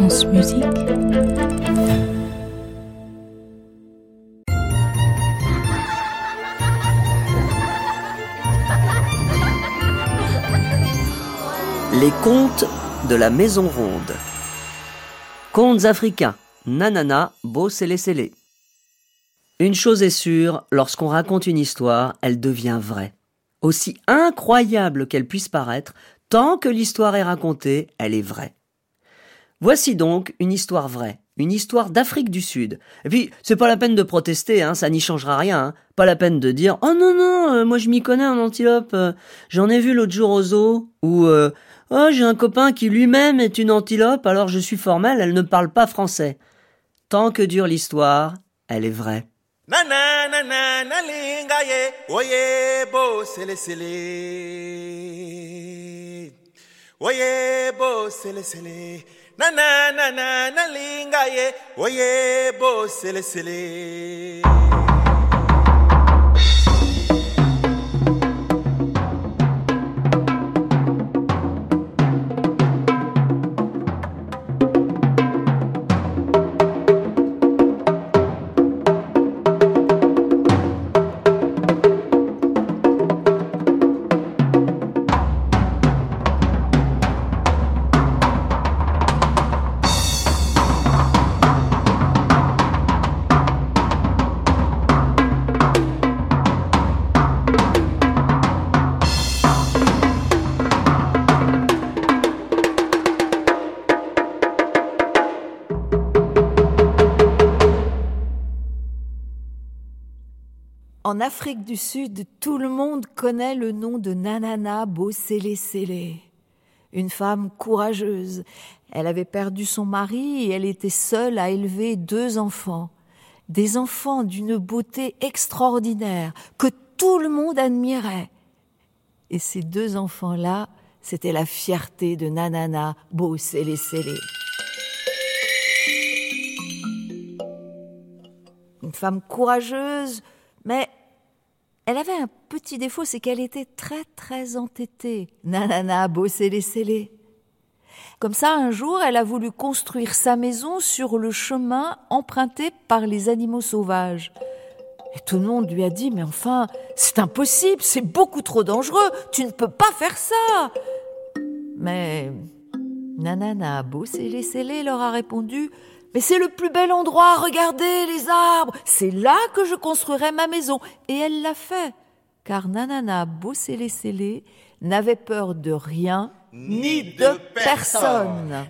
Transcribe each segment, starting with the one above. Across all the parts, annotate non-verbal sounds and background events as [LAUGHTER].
Les contes de la Maison Ronde. Contes africains. Nanana, beau sélé Une chose est sûre, lorsqu'on raconte une histoire, elle devient vraie. Aussi incroyable qu'elle puisse paraître, tant que l'histoire est racontée, elle est vraie. Voici donc une histoire vraie, une histoire d'Afrique du Sud. Et puis, c'est pas la peine de protester, hein, ça n'y changera rien. Hein. Pas la peine de dire Oh non, non, euh, moi je m'y connais en antilope. Euh, j'en ai vu l'autre jour au zoo. Ou euh, Oh, j'ai un copain qui lui-même est une antilope, alors je suis formelle, elle ne parle pas français. Tant que dure l'histoire, elle est vraie. Na na na na na linga ye. Oye bo sele sele En Afrique du Sud, tout le monde connaît le nom de Nanana Bosele Sele. Une femme courageuse. Elle avait perdu son mari et elle était seule à élever deux enfants. Des enfants d'une beauté extraordinaire que tout le monde admirait. Et ces deux enfants-là, c'était la fierté de Nanana Bosele Sele. Une femme courageuse, mais elle avait un petit défaut, c'est qu'elle était très très entêtée. Nanana bossé les scellés. Comme ça, un jour, elle a voulu construire sa maison sur le chemin emprunté par les animaux sauvages. Et tout le monde lui a dit, mais enfin, c'est impossible, c'est beaucoup trop dangereux, tu ne peux pas faire ça. Mais Nanana bossé les scellés leur a répondu, mais c'est le plus bel endroit, regardez les arbres, c'est là que je construirai ma maison. Et elle l'a fait, car Nanana Bossélé Sélé n'avait peur de rien ni de personne.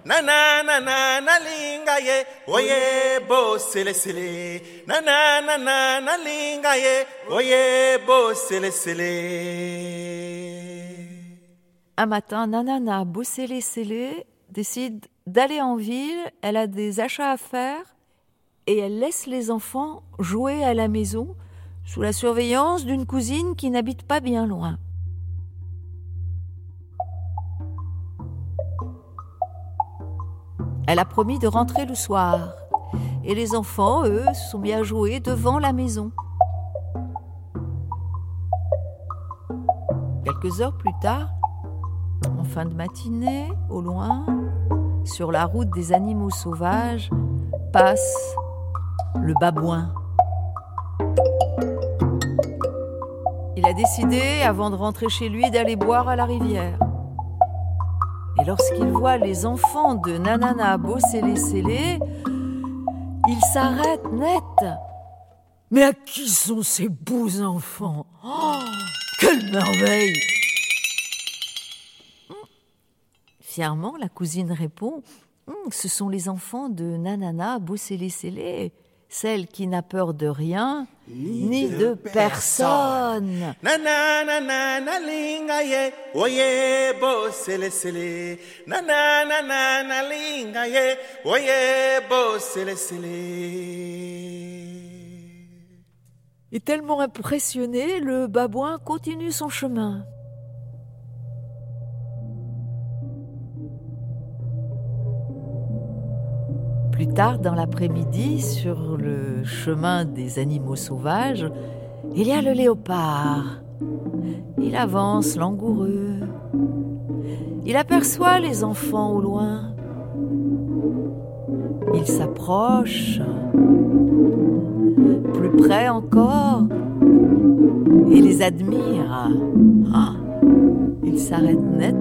Un matin, Nanana Bossélé Sélé décide d'aller en ville, elle a des achats à faire et elle laisse les enfants jouer à la maison sous la surveillance d'une cousine qui n'habite pas bien loin. Elle a promis de rentrer le soir et les enfants, eux, sont bien joués devant la maison. Quelques heures plus tard, en fin de matinée, au loin, sur la route des animaux sauvages, passe le babouin. Il a décidé, avant de rentrer chez lui, d'aller boire à la rivière. Et lorsqu'il voit les enfants de Nanana les scellés, il s'arrête net. Mais à qui sont ces beaux enfants? Oh, quelle merveille Fièrement, la cousine répond hum, Ce sont les enfants de Nanana Boussélé Sélé, celle qui n'a peur de rien ni, de, personne. Et tellement impressionné, le babouin continue son chemin. Plus tard dans l'après-midi, sur le chemin des animaux sauvages, il y a le léopard. Il avance langoureux. Il aperçoit les enfants au loin. Il s'approche, plus près encore, et les admire. Ah, il s'arrête net.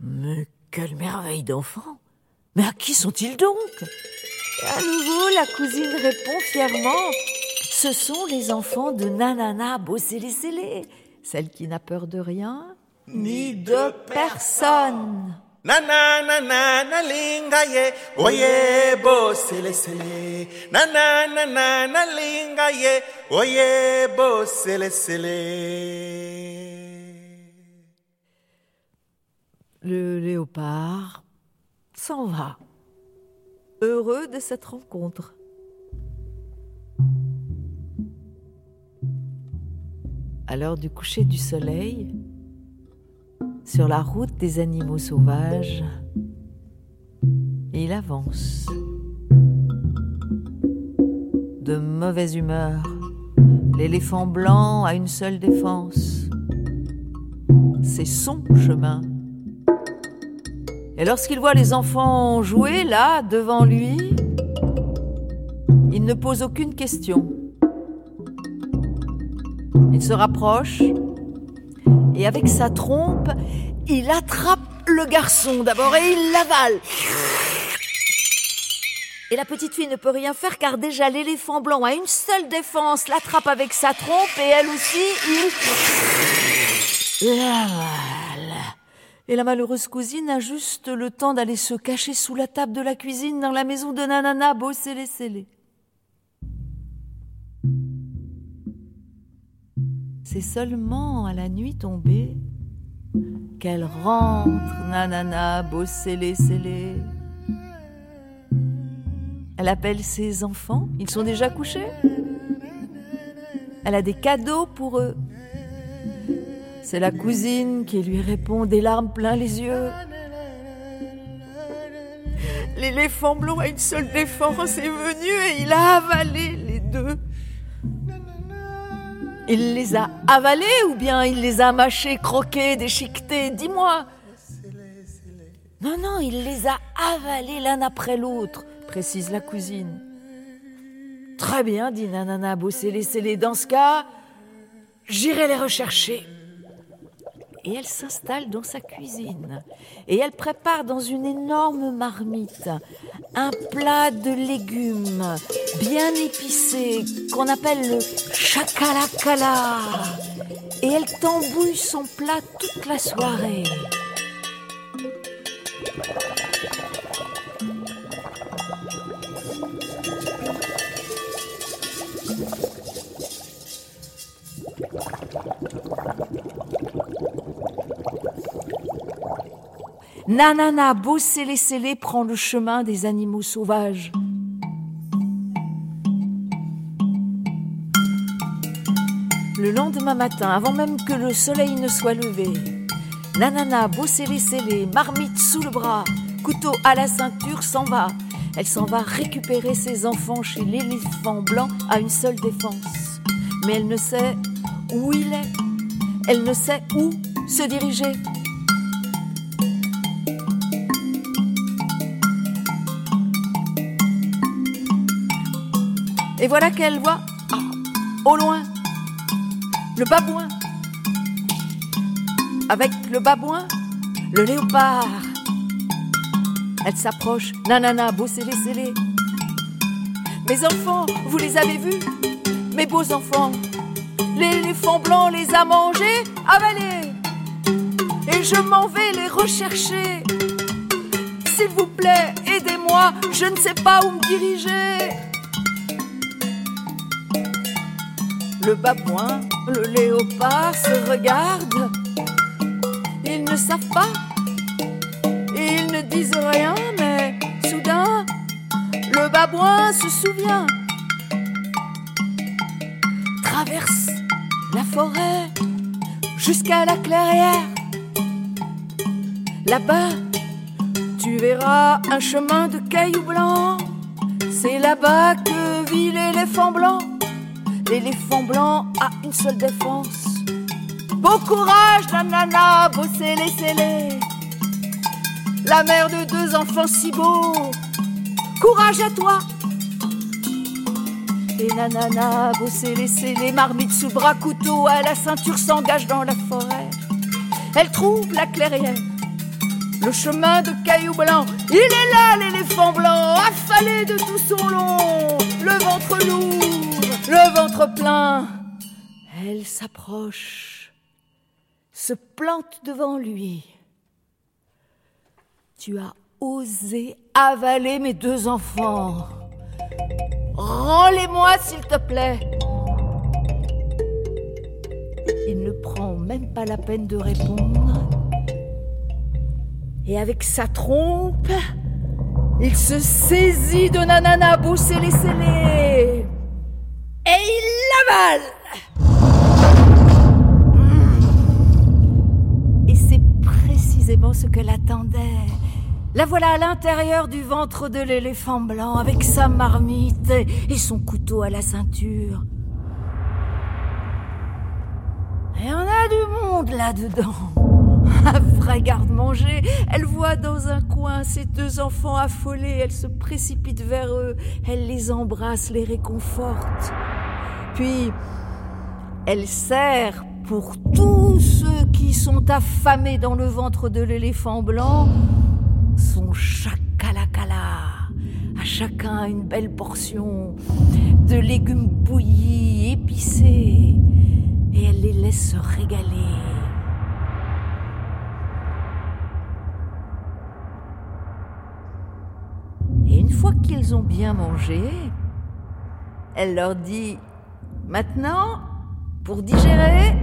Mais quelle merveille d'enfants Mais à qui sont-ils donc? À nouveau, la cousine répond fièrement. Ce sont les enfants de Nanana Bossélé celle qui n'a peur de rien ni de personne. Nana nana nalinga ye oye bo sele sele Nana nana nalinga ye oye bo sele sele Le léopard s'en va, heureux de cette rencontre. À l'heure du coucher du soleil, sur la route des animaux sauvages, il avance. De mauvaise humeur, l'éléphant blanc a une seule défense. C'est son chemin. Et lorsqu'il voit les enfants jouer là, devant lui, il ne pose aucune question. Il se rapproche et avec sa trompe, il attrape le garçon d'abord et il l'avale. Et la petite fille ne peut rien faire car déjà l'éléphant blanc a une seule défense, l'attrape avec sa trompe et elle aussi, il. Et la malheureuse cousine a juste le temps d'aller se cacher sous la table de la cuisine dans la maison de Nanana Bossélé Célé. C'est seulement à la nuit tombée qu'elle rentre, nanana, bossélé, scellé. Elle appelle ses enfants, ils sont déjà couchés. Elle a des cadeaux pour eux. C'est la cousine qui lui répond des larmes plein les yeux. L'éléphant blanc a une seule défense est venu et il a avalé les deux. Il les a avalés ou bien il les a mâchés, croqués, déchiquetés? Dis-moi. Non, non, il les a avalés l'un après l'autre, précise la cousine. Très bien, dit Nanana, bossez les Dans ce cas, j'irai les rechercher et elle s'installe dans sa cuisine. Et elle prépare dans une énorme marmite un plat de légumes bien épicé qu'on appelle le chakalakala. Et elle tambouille son plat toute la soirée. Nanana bossélé scellé prend le chemin des animaux sauvages. Le lendemain matin, avant même que le soleil ne soit levé, Nanana bossélé scellé, marmite sous le bras, couteau à la ceinture, s'en va. Elle s'en va récupérer ses enfants chez l'éléphant blanc à une seule défense. Mais elle ne sait où il est. Elle ne sait où se diriger. Et voilà qu'elle voit, au loin, le babouin. Avec le babouin, le léopard. Elle s'approche, nanana, beau scellé, scellé. Mes enfants, vous les avez vus Mes beaux enfants. L'éléphant blanc les a mangés, avalés. Et je m'en vais les rechercher. S'il vous plaît, aidez-moi, je ne sais pas où me diriger. Le babouin, le léopard se regardent. Ils ne savent pas. Ils ne disent rien, mais soudain, le babouin se souvient. Traverse la forêt jusqu'à la clairière. Là-bas, tu verras un chemin de cailloux blancs. C'est là-bas que vit l'éléphant blanc. L'éléphant blanc a une seule défense. Beau courage, nanana, bossez, laissez-les. La mère de deux enfants si beaux Courage à toi Et nanana, bosser, laisser les marmites sous bras, couteau à la ceinture, s'engage dans la forêt. Elle trouve la clairière, le chemin de cailloux blancs. Il est là, l'éléphant blanc, affalé de tout son long, le ventre lourd, le ventre plein. Elle s'approche, se plante devant lui. Tu as osé avaler mes deux enfants. Rends-les-moi, s'il te plaît. Il ne prend même pas la peine de répondre. Et avec sa trompe, il se saisit de Nanana Et Et c'est précisément ce qu'elle attendait. La voilà à l'intérieur du ventre de l'éléphant blanc avec sa marmite et son couteau à la ceinture. Et on a du monde là-dedans. [LAUGHS] Vrai garde-manger. Elle voit dans un coin ses deux enfants affolés. Elle se précipite vers eux. Elle les embrasse, les réconforte. Puis, elle sert pour tous ceux qui sont affamés dans le ventre de l'éléphant blanc son chacalacala. À chacun une belle portion de légumes bouillis, épicés, et elle les laisse se régaler. Et une fois qu'ils ont bien mangé, elle leur dit Maintenant, pour digérer,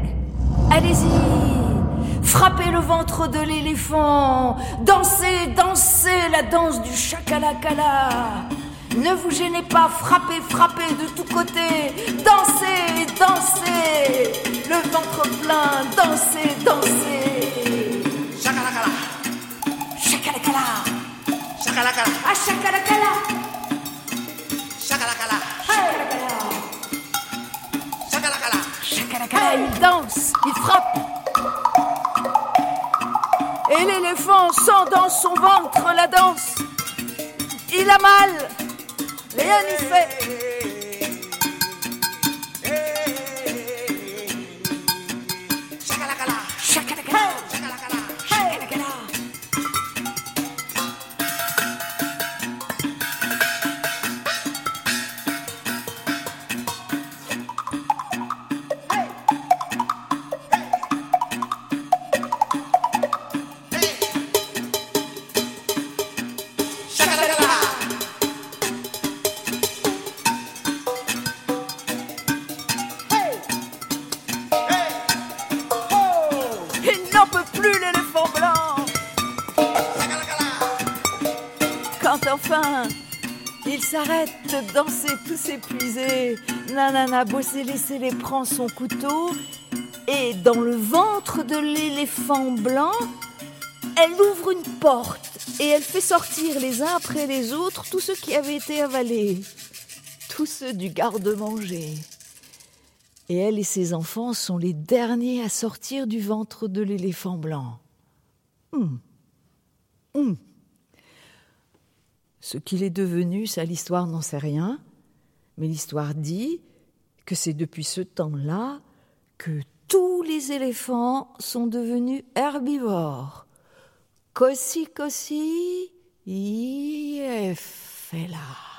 allez-y. Frappez le ventre de l'éléphant, dansez, dansez la danse du chakalakala. Ne vous gênez pas, frappez, frappez de tous côtés, dansez, dansez, le ventre sent dans son ventre la danse. Il a mal. Rien plus l'éléphant blanc. Quand enfin il s'arrête de danser tous épuisés, Nanana laissé les prend son couteau et dans le ventre de l'éléphant blanc, elle ouvre une porte et elle fait sortir les uns après les autres tous ceux qui avaient été avalés, tous ceux du garde-manger. Et elle et ses enfants sont les derniers à sortir du ventre de l'éléphant blanc. Hum. Hum. Ce qu'il est devenu, ça l'histoire n'en sait rien, mais l'histoire dit que c'est depuis ce temps-là que tous les éléphants sont devenus herbivores. Cossi cossi, là.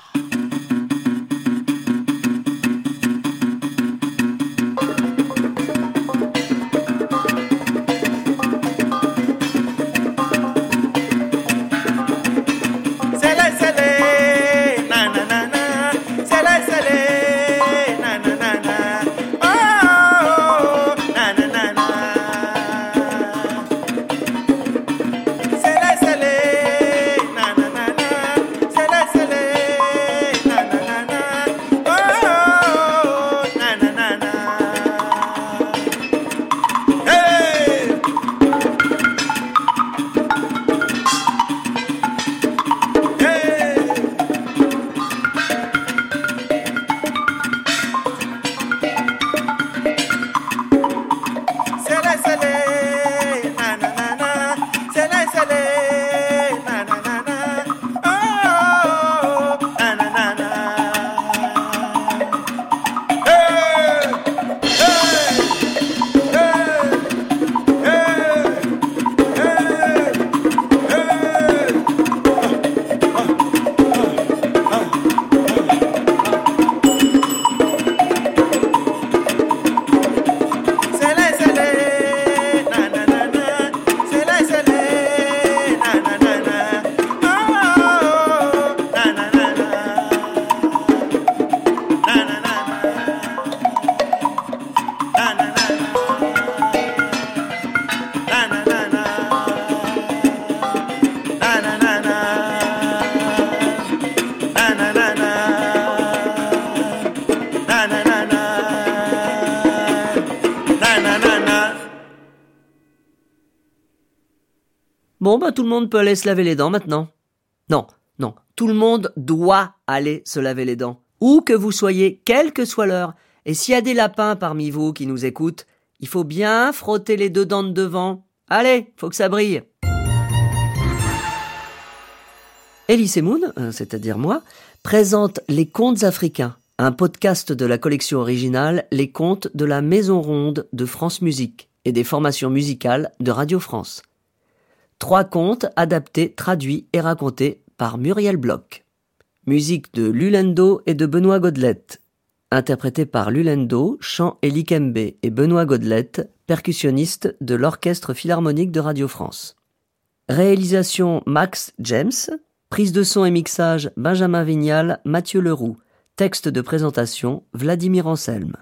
Bon, bah tout le monde peut aller se laver les dents maintenant. Non, non, tout le monde doit aller se laver les dents. Où que vous soyez, quelle que soit l'heure. Et s'il y a des lapins parmi vous qui nous écoutent, il faut bien frotter les deux dents de devant. Allez, faut que ça brille. Elise Moon, euh, c'est-à-dire moi, présente Les Contes africains, un podcast de la collection originale Les Contes de la Maison Ronde de France Musique et des formations musicales de Radio France. Trois contes adaptés, traduits et racontés par Muriel Bloch. Musique de Lulendo et de Benoît Godelette. Interprété par Lulendo, chant et likembe et Benoît Godelette, percussionniste de l'Orchestre Philharmonique de Radio France. Réalisation Max James. Prise de son et mixage Benjamin Vignal, Mathieu Leroux. Texte de présentation Vladimir Anselme.